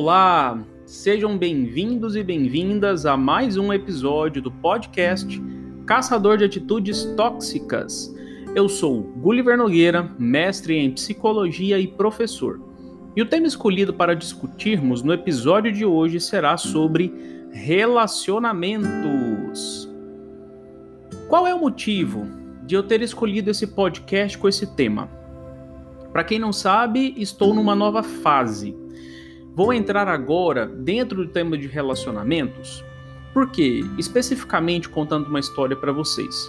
Olá, sejam bem-vindos e bem-vindas a mais um episódio do podcast Caçador de Atitudes Tóxicas. Eu sou Gulliver Nogueira, mestre em psicologia e professor. E o tema escolhido para discutirmos no episódio de hoje será sobre relacionamentos. Qual é o motivo de eu ter escolhido esse podcast com esse tema? Para quem não sabe, estou numa nova fase. Vou entrar agora dentro do tema de relacionamentos, porque, especificamente contando uma história para vocês.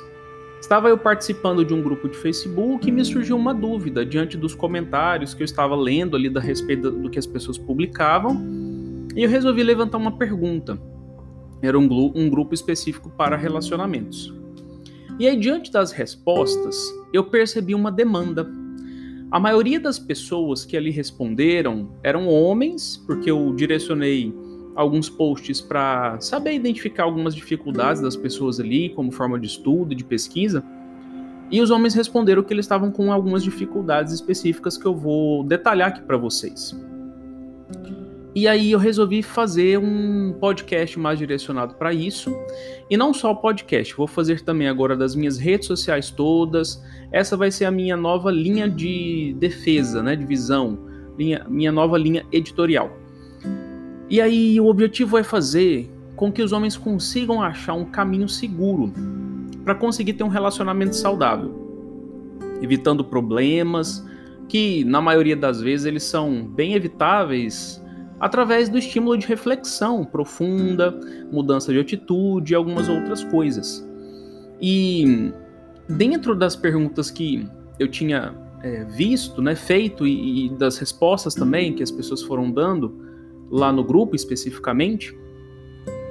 Estava eu participando de um grupo de Facebook e me surgiu uma dúvida diante dos comentários que eu estava lendo ali da respeito do que as pessoas publicavam, e eu resolvi levantar uma pergunta. Era um, um grupo específico para relacionamentos. E aí, diante das respostas, eu percebi uma demanda a maioria das pessoas que ali responderam eram homens, porque eu direcionei alguns posts para saber identificar algumas dificuldades das pessoas ali, como forma de estudo, de pesquisa. E os homens responderam que eles estavam com algumas dificuldades específicas que eu vou detalhar aqui para vocês. E aí eu resolvi fazer um podcast mais direcionado para isso. E não só o podcast, vou fazer também agora das minhas redes sociais todas. Essa vai ser a minha nova linha de defesa, né, de visão, linha, minha nova linha editorial. E aí o objetivo é fazer com que os homens consigam achar um caminho seguro para conseguir ter um relacionamento saudável, evitando problemas que na maioria das vezes eles são bem evitáveis através do estímulo de reflexão profunda, mudança de atitude e algumas outras coisas. E dentro das perguntas que eu tinha é, visto, né, feito e, e das respostas também que as pessoas foram dando lá no grupo especificamente,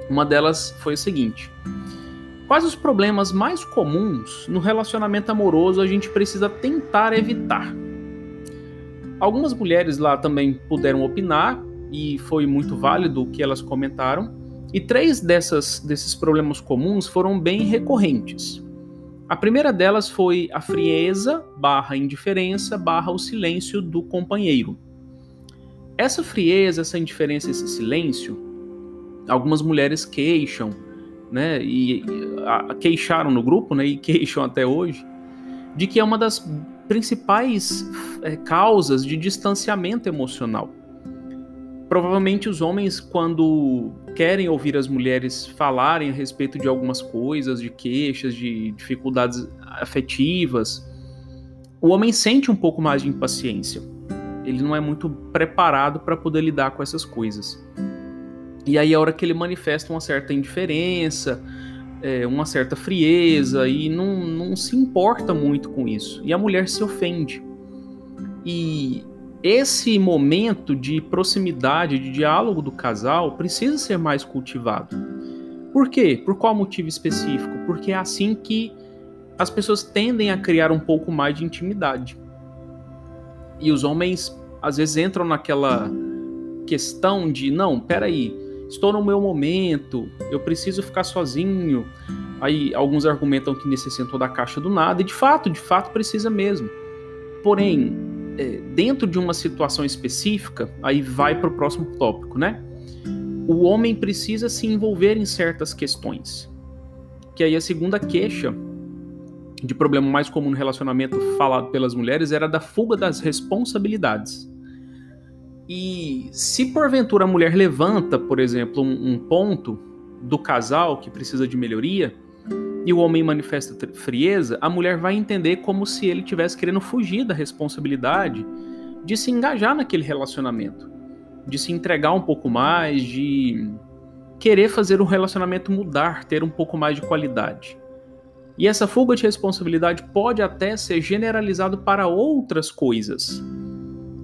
uma delas foi a seguinte: Quais os problemas mais comuns no relacionamento amoroso a gente precisa tentar evitar? Algumas mulheres lá também puderam opinar e foi muito válido o que elas comentaram. E três dessas, desses problemas comuns foram bem recorrentes. A primeira delas foi a frieza barra indiferença barra o silêncio do companheiro. Essa frieza, essa indiferença, esse silêncio, algumas mulheres queixam, né, e a, queixaram no grupo, né, e queixam até hoje, de que é uma das principais é, causas de distanciamento emocional. Provavelmente os homens, quando querem ouvir as mulheres falarem a respeito de algumas coisas, de queixas, de dificuldades afetivas, o homem sente um pouco mais de impaciência. Ele não é muito preparado para poder lidar com essas coisas. E aí, a hora que ele manifesta uma certa indiferença, é, uma certa frieza, e não, não se importa muito com isso. E a mulher se ofende. E esse momento de proximidade, de diálogo do casal precisa ser mais cultivado. Por quê? Por qual motivo específico? Porque é assim que as pessoas tendem a criar um pouco mais de intimidade. E os homens às vezes entram naquela questão de não, peraí, estou no meu momento, eu preciso ficar sozinho. Aí alguns argumentam que necessitam da caixa do nada, e de fato, de fato precisa mesmo. Porém, dentro de uma situação específica, aí vai para o próximo tópico, né? O homem precisa se envolver em certas questões. Que aí a segunda queixa de problema mais comum no relacionamento falado pelas mulheres era da fuga das responsabilidades. E se porventura a mulher levanta, por exemplo, um, um ponto do casal que precisa de melhoria, e o homem manifesta frieza, a mulher vai entender como se ele tivesse querendo fugir da responsabilidade de se engajar naquele relacionamento, de se entregar um pouco mais, de querer fazer o relacionamento mudar, ter um pouco mais de qualidade. E essa fuga de responsabilidade pode até ser generalizado para outras coisas.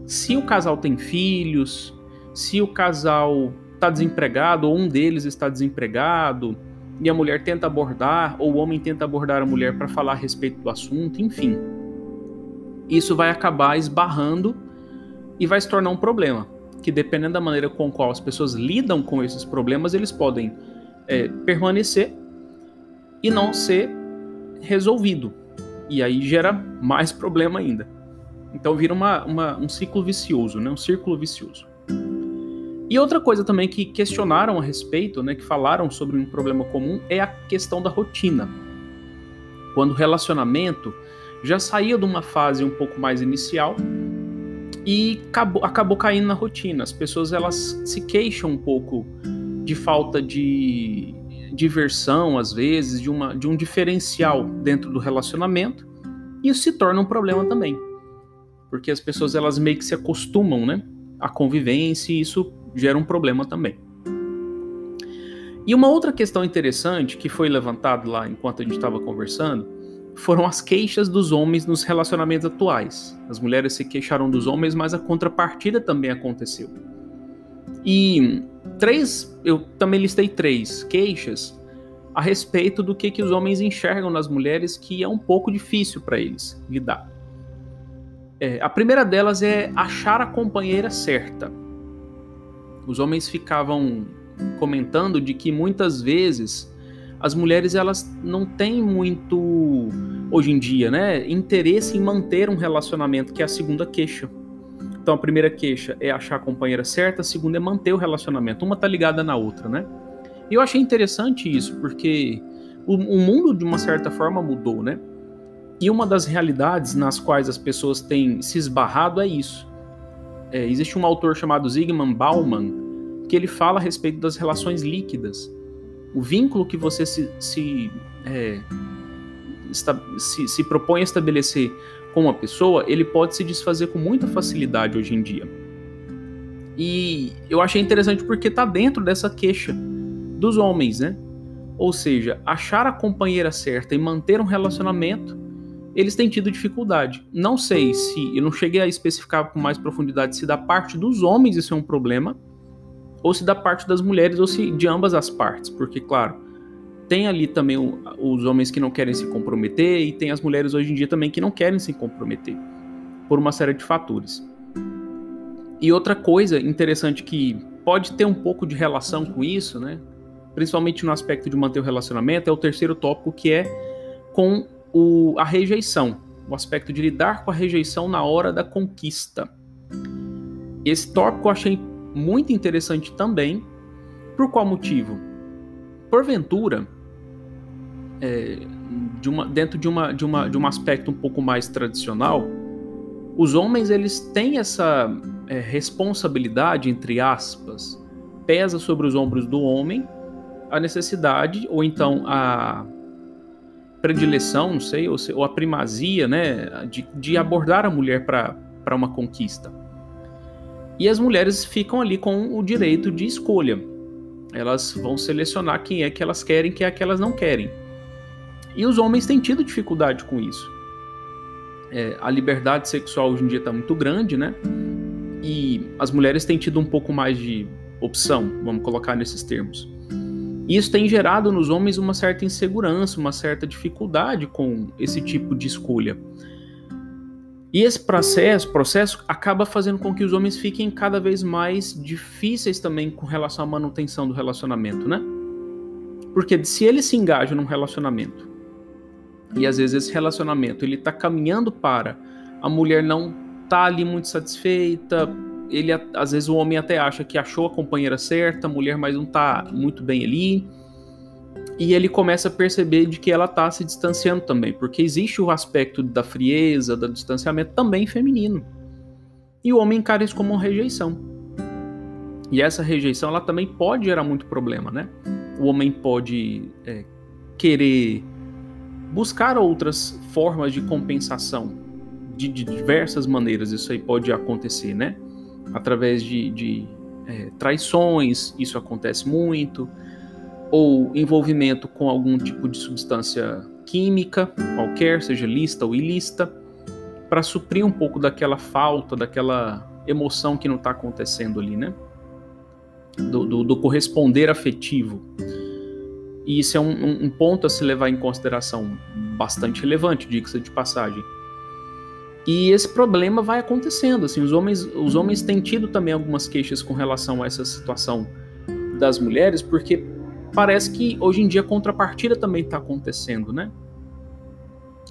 Se o casal tem filhos, se o casal está desempregado ou um deles está desempregado, e a mulher tenta abordar, ou o homem tenta abordar a mulher para falar a respeito do assunto, enfim. Isso vai acabar esbarrando e vai se tornar um problema. Que dependendo da maneira com qual as pessoas lidam com esses problemas, eles podem é, permanecer e não ser resolvido. E aí gera mais problema ainda. Então vira uma, uma, um ciclo vicioso, né? um círculo vicioso. E outra coisa também que questionaram a respeito, né, que falaram sobre um problema comum, é a questão da rotina. Quando o relacionamento já saía de uma fase um pouco mais inicial e acabou, acabou caindo na rotina. As pessoas elas se queixam um pouco de falta de diversão, às vezes, de, uma, de um diferencial dentro do relacionamento, e isso se torna um problema também. Porque as pessoas elas meio que se acostumam, né? A convivência e isso gera um problema também. E uma outra questão interessante que foi levantada lá enquanto a gente estava conversando foram as queixas dos homens nos relacionamentos atuais. As mulheres se queixaram dos homens, mas a contrapartida também aconteceu. E três, eu também listei três queixas a respeito do que, que os homens enxergam nas mulheres que é um pouco difícil para eles lidar. É, a primeira delas é achar a companheira certa. Os homens ficavam comentando de que muitas vezes as mulheres elas não têm muito hoje em dia, né, interesse em manter um relacionamento, que é a segunda queixa. Então a primeira queixa é achar a companheira certa, a segunda é manter o relacionamento. Uma tá ligada na outra, né? E eu achei interessante isso, porque o, o mundo de uma certa forma mudou, né? E uma das realidades nas quais as pessoas têm se esbarrado é isso. É, existe um autor chamado Zygmunt Bauman que ele fala a respeito das relações líquidas. O vínculo que você se, se, é, se, se propõe a estabelecer com uma pessoa, ele pode se desfazer com muita facilidade hoje em dia. E eu achei interessante porque está dentro dessa queixa dos homens, né? Ou seja, achar a companheira certa e manter um relacionamento, eles têm tido dificuldade. Não sei se, eu não cheguei a especificar com mais profundidade se da parte dos homens isso é um problema, ou se da parte das mulheres, ou se de ambas as partes, porque, claro, tem ali também os homens que não querem se comprometer e tem as mulheres hoje em dia também que não querem se comprometer por uma série de fatores. E outra coisa interessante que pode ter um pouco de relação com isso, né? Principalmente no aspecto de manter o relacionamento, é o terceiro tópico que é com o, a rejeição, o aspecto de lidar com a rejeição na hora da conquista. Esse tópico eu achei muito interessante também. Por qual motivo? Porventura, é, de uma, dentro de, uma, de, uma, de um aspecto um pouco mais tradicional, os homens eles têm essa é, responsabilidade, entre aspas, pesa sobre os ombros do homem a necessidade ou então a predileção, não sei, ou, ou a primazia, né, de, de abordar a mulher para uma conquista. E as mulheres ficam ali com o direito de escolha. Elas vão selecionar quem é que elas querem, quem é que elas não querem. E os homens têm tido dificuldade com isso. É, a liberdade sexual hoje em dia está muito grande, né? E as mulheres têm tido um pouco mais de opção, vamos colocar nesses termos. E isso tem gerado nos homens uma certa insegurança, uma certa dificuldade com esse tipo de escolha. E esse processo, processo acaba fazendo com que os homens fiquem cada vez mais difíceis também com relação à manutenção do relacionamento, né? Porque se ele se engaja num relacionamento e às vezes esse relacionamento ele tá caminhando para a mulher não tá ali muito satisfeita, ele às vezes o homem até acha que achou a companheira certa, a mulher mas não tá muito bem ali. E ele começa a perceber de que ela tá se distanciando também, porque existe o aspecto da frieza, do distanciamento também feminino. E o homem encara isso como uma rejeição. E essa rejeição ela também pode gerar muito problema, né? O homem pode é, querer buscar outras formas de compensação de, diversas maneiras. Isso aí pode acontecer, né? Através de, de é, traições, isso acontece muito, ou envolvimento com algum tipo de substância química, qualquer, seja lista ou ilícita, para suprir um pouco daquela falta, daquela emoção que não está acontecendo ali, né? Do, do, do corresponder afetivo. E isso é um, um, ponto a se levar em consideração bastante relevante, diga-se de passagem. E esse problema vai acontecendo, assim, os homens, os homens têm tido também algumas queixas com relação a essa situação das mulheres, porque parece que hoje em dia a contrapartida também está acontecendo, né?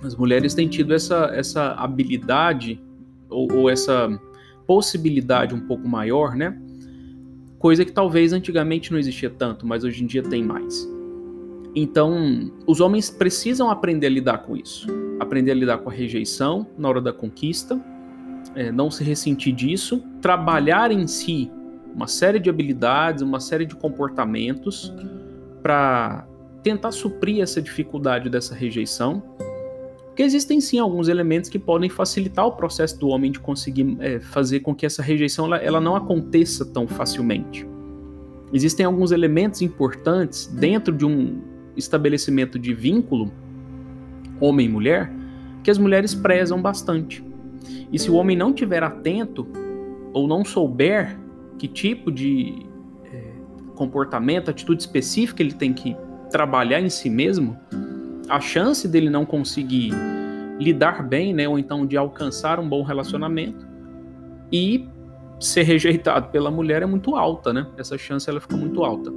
As mulheres têm tido essa, essa habilidade ou, ou essa possibilidade um pouco maior, né? coisa que talvez antigamente não existia tanto, mas hoje em dia tem mais. Então, os homens precisam aprender a lidar com isso, aprender a lidar com a rejeição na hora da conquista, é, não se ressentir disso, trabalhar em si uma série de habilidades, uma série de comportamentos para tentar suprir essa dificuldade dessa rejeição. Porque existem sim alguns elementos que podem facilitar o processo do homem de conseguir é, fazer com que essa rejeição ela, ela não aconteça tão facilmente. Existem alguns elementos importantes dentro de um estabelecimento de vínculo homem mulher que as mulheres prezam bastante. E se o homem não tiver atento ou não souber que tipo de é, comportamento, atitude específica ele tem que trabalhar em si mesmo, a chance dele não conseguir lidar bem, né, ou então de alcançar um bom relacionamento e ser rejeitado pela mulher é muito alta, né? Essa chance ela fica muito alta.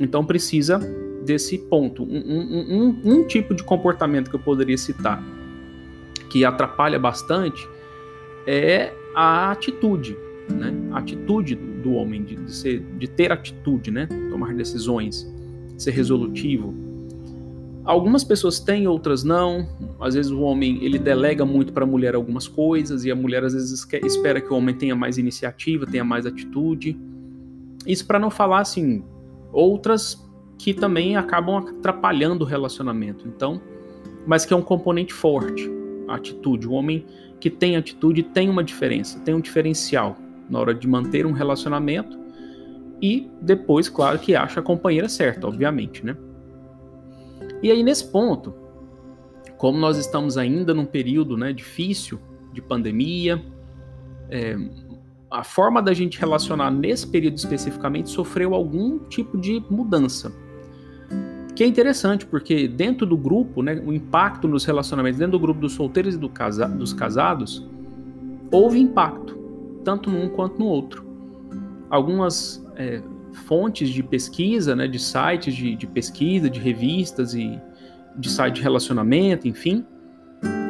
Então precisa desse ponto. Um, um, um, um tipo de comportamento que eu poderia citar que atrapalha bastante é a atitude, né? A atitude do homem de, de, ser, de ter atitude, né? Tomar decisões, ser resolutivo. Algumas pessoas têm, outras não. Às vezes o homem ele delega muito para a mulher algumas coisas e a mulher às vezes quer, espera que o homem tenha mais iniciativa, tenha mais atitude. Isso para não falar assim outras que também acabam atrapalhando o relacionamento. Então, mas que é um componente forte, a atitude. O homem que tem atitude tem uma diferença, tem um diferencial na hora de manter um relacionamento e depois, claro, que acha a companheira certa, obviamente, né? E aí nesse ponto, como nós estamos ainda num período, né, difícil de pandemia, é, a forma da gente relacionar nesse período especificamente sofreu algum tipo de mudança. Que é interessante, porque dentro do grupo, né, o impacto nos relacionamentos, dentro do grupo dos solteiros e do casa dos casados, houve impacto tanto num quanto no outro. Algumas é, fontes de pesquisa, né, de sites de, de pesquisa, de revistas e de site de relacionamento, enfim,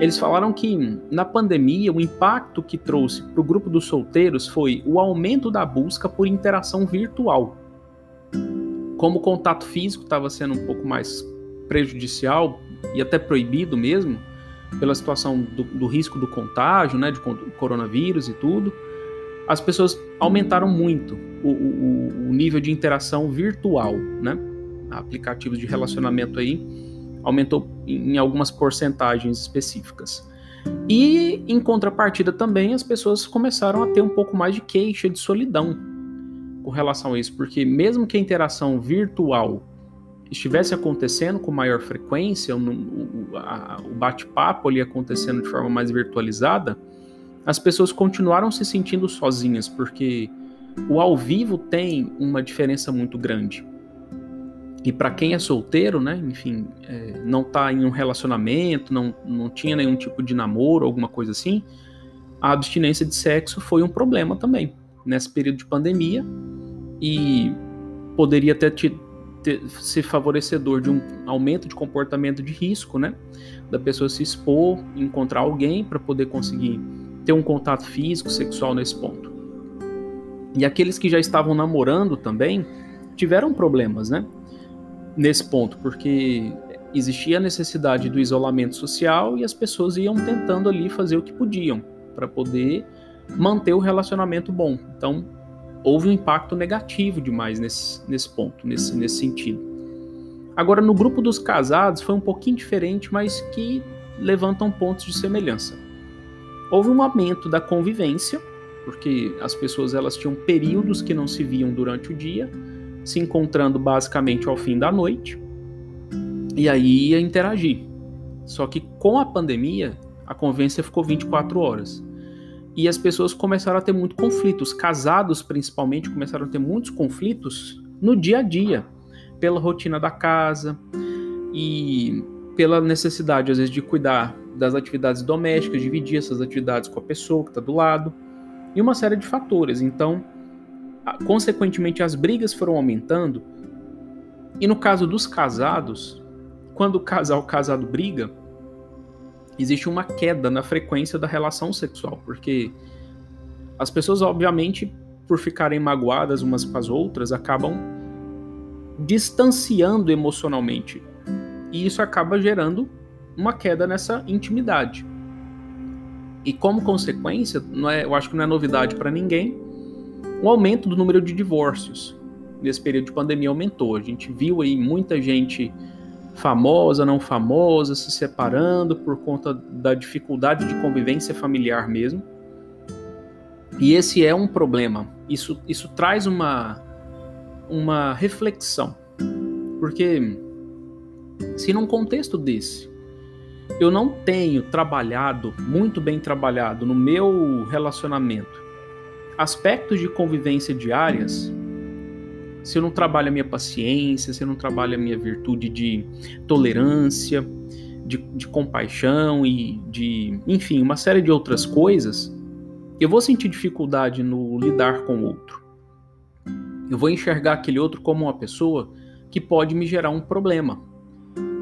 eles falaram que na pandemia o impacto que trouxe para o grupo dos solteiros foi o aumento da busca por interação virtual. Como o contato físico estava sendo um pouco mais prejudicial e até proibido mesmo, pela situação do, do risco do contágio, né, de coronavírus e tudo, as pessoas aumentaram muito o, o, o nível de interação virtual, né? Aplicativos de relacionamento aí aumentou em algumas porcentagens específicas. E em contrapartida também as pessoas começaram a ter um pouco mais de queixa de solidão com relação a isso, porque mesmo que a interação virtual estivesse acontecendo com maior frequência, o bate-papo ali acontecendo de forma mais virtualizada, as pessoas continuaram se sentindo sozinhas, porque o ao vivo tem uma diferença muito grande. E para quem é solteiro, né, enfim, é, não está em um relacionamento, não, não tinha nenhum tipo de namoro, alguma coisa assim, a abstinência de sexo foi um problema também nesse período de pandemia e poderia até te, ser favorecedor de um aumento de comportamento de risco, né, da pessoa se expor, encontrar alguém para poder conseguir ter um contato físico, sexual nesse ponto. E aqueles que já estavam namorando também tiveram problemas, né? Nesse ponto, porque existia a necessidade do isolamento social e as pessoas iam tentando ali fazer o que podiam para poder manter o relacionamento bom. Então, houve um impacto negativo demais nesse, nesse ponto, nesse, nesse sentido. Agora, no grupo dos casados foi um pouquinho diferente, mas que levantam pontos de semelhança. Houve um aumento da convivência, porque as pessoas elas tinham períodos que não se viam durante o dia, se encontrando basicamente ao fim da noite, e aí ia interagir. Só que com a pandemia, a convivência ficou 24 horas. E as pessoas começaram a ter muito conflitos, casados principalmente começaram a ter muitos conflitos no dia a dia, pela rotina da casa e pela necessidade às vezes de cuidar das atividades domésticas, dividir essas atividades com a pessoa que está do lado, e uma série de fatores. Então, consequentemente, as brigas foram aumentando. E no caso dos casados, quando o casal casado briga, existe uma queda na frequência da relação sexual, porque as pessoas, obviamente, por ficarem magoadas umas com as outras, acabam distanciando emocionalmente. E isso acaba gerando uma queda nessa intimidade. E como consequência, não é, eu acho que não é novidade para ninguém, o aumento do número de divórcios. Nesse período de pandemia aumentou. A gente viu aí muita gente famosa, não famosa, se separando por conta da dificuldade de convivência familiar mesmo. E esse é um problema. Isso, isso traz uma, uma reflexão. Porque se num contexto desse eu não tenho trabalhado, muito bem trabalhado no meu relacionamento, aspectos de convivência diárias, se eu não trabalho a minha paciência, se eu não trabalho a minha virtude de tolerância, de, de compaixão e de, enfim, uma série de outras coisas, eu vou sentir dificuldade no lidar com o outro. Eu vou enxergar aquele outro como uma pessoa que pode me gerar um problema.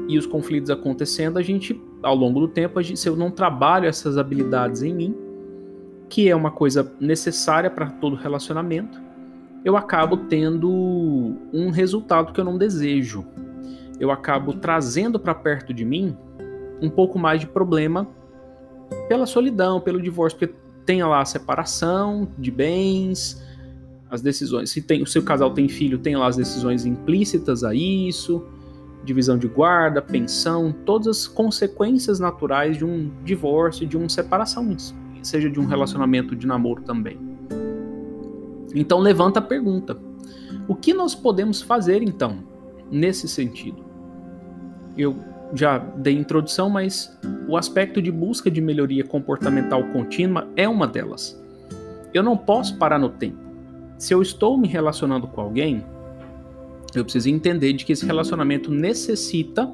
E os conflitos acontecendo, a gente, ao longo do tempo, gente, se eu não trabalho essas habilidades em mim, que é uma coisa necessária para todo relacionamento, eu acabo tendo um resultado que eu não desejo. Eu acabo trazendo para perto de mim um pouco mais de problema pela solidão, pelo divórcio, porque tem lá a separação de bens, as decisões. Se tem, o seu casal tem filho, tem lá as decisões implícitas a isso, divisão de guarda, pensão, todas as consequências naturais de um divórcio, de uma separação, seja de um relacionamento de namoro também. Então levanta a pergunta: o que nós podemos fazer então nesse sentido? Eu já dei introdução, mas o aspecto de busca de melhoria comportamental contínua é uma delas. Eu não posso parar no tempo. Se eu estou me relacionando com alguém, eu preciso entender de que esse relacionamento necessita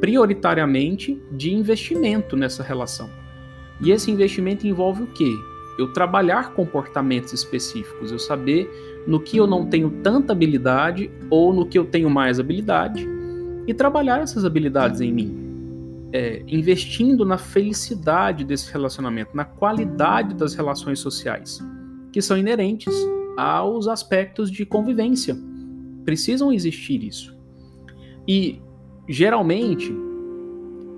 prioritariamente de investimento nessa relação. E esse investimento envolve o quê? Eu trabalhar comportamentos específicos, eu saber no que eu não tenho tanta habilidade ou no que eu tenho mais habilidade e trabalhar essas habilidades em mim. É, investindo na felicidade desse relacionamento, na qualidade das relações sociais, que são inerentes aos aspectos de convivência. Precisam existir isso. E geralmente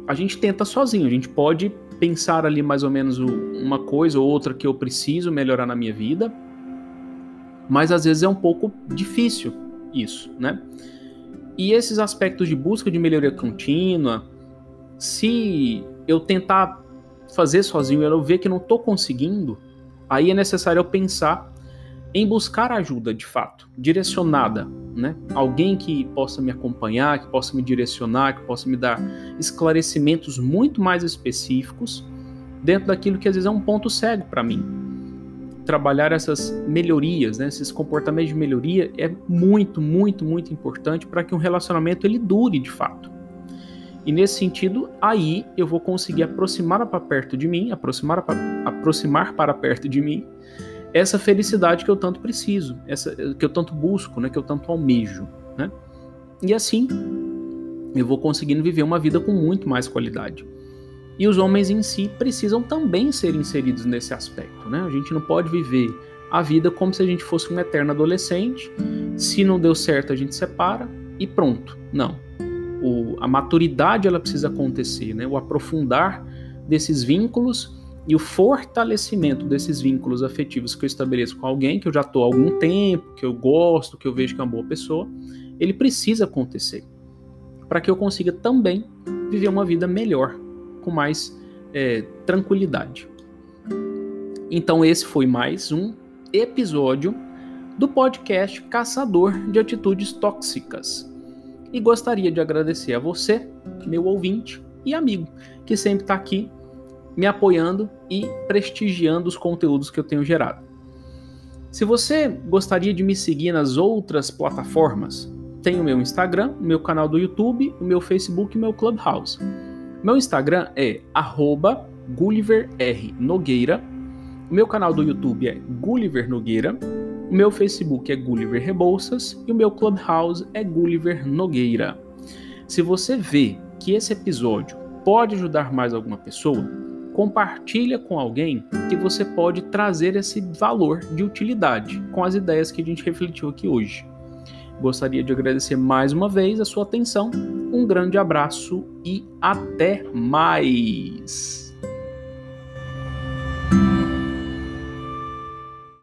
a gente tenta sozinho, a gente pode pensar ali mais ou menos uma coisa ou outra que eu preciso melhorar na minha vida, mas às vezes é um pouco difícil isso, né? E esses aspectos de busca de melhoria contínua, se eu tentar fazer sozinho e eu ver que não estou conseguindo, aí é necessário eu pensar em buscar ajuda de fato, direcionada, né? Alguém que possa me acompanhar, que possa me direcionar, que possa me dar esclarecimentos muito mais específicos dentro daquilo que às vezes é um ponto cego para mim. Trabalhar essas melhorias, né, esses comportamentos de melhoria é muito, muito, muito importante para que um relacionamento ele dure de fato. E nesse sentido, aí eu vou conseguir aproximar para perto de mim, aproximar, aproximar para perto de mim essa felicidade que eu tanto preciso, essa que eu tanto busco, né, que eu tanto almejo, né? E assim eu vou conseguindo viver uma vida com muito mais qualidade. E os homens em si precisam também ser inseridos nesse aspecto, né? A gente não pode viver a vida como se a gente fosse um eterno adolescente. Se não deu certo, a gente separa e pronto. Não. O, a maturidade ela precisa acontecer, né? O aprofundar desses vínculos e o fortalecimento desses vínculos afetivos que eu estabeleço com alguém que eu já estou há algum tempo, que eu gosto, que eu vejo que é uma boa pessoa, ele precisa acontecer para que eu consiga também viver uma vida melhor, com mais é, tranquilidade. Então, esse foi mais um episódio do podcast Caçador de Atitudes Tóxicas. E gostaria de agradecer a você, meu ouvinte e amigo, que sempre está aqui me apoiando e prestigiando os conteúdos que eu tenho gerado. Se você gostaria de me seguir nas outras plataformas, tem o meu Instagram, o meu canal do YouTube, o meu Facebook e o meu Clubhouse. Meu Instagram é GulliverRNogueira, o meu canal do YouTube é Gulliver Nogueira, o meu Facebook é Gulliver Rebouças e o meu Clubhouse é Gulliver Nogueira. Se você vê que esse episódio pode ajudar mais alguma pessoa, compartilha com alguém que você pode trazer esse valor de utilidade com as ideias que a gente refletiu aqui hoje. Gostaria de agradecer mais uma vez a sua atenção. Um grande abraço e até mais!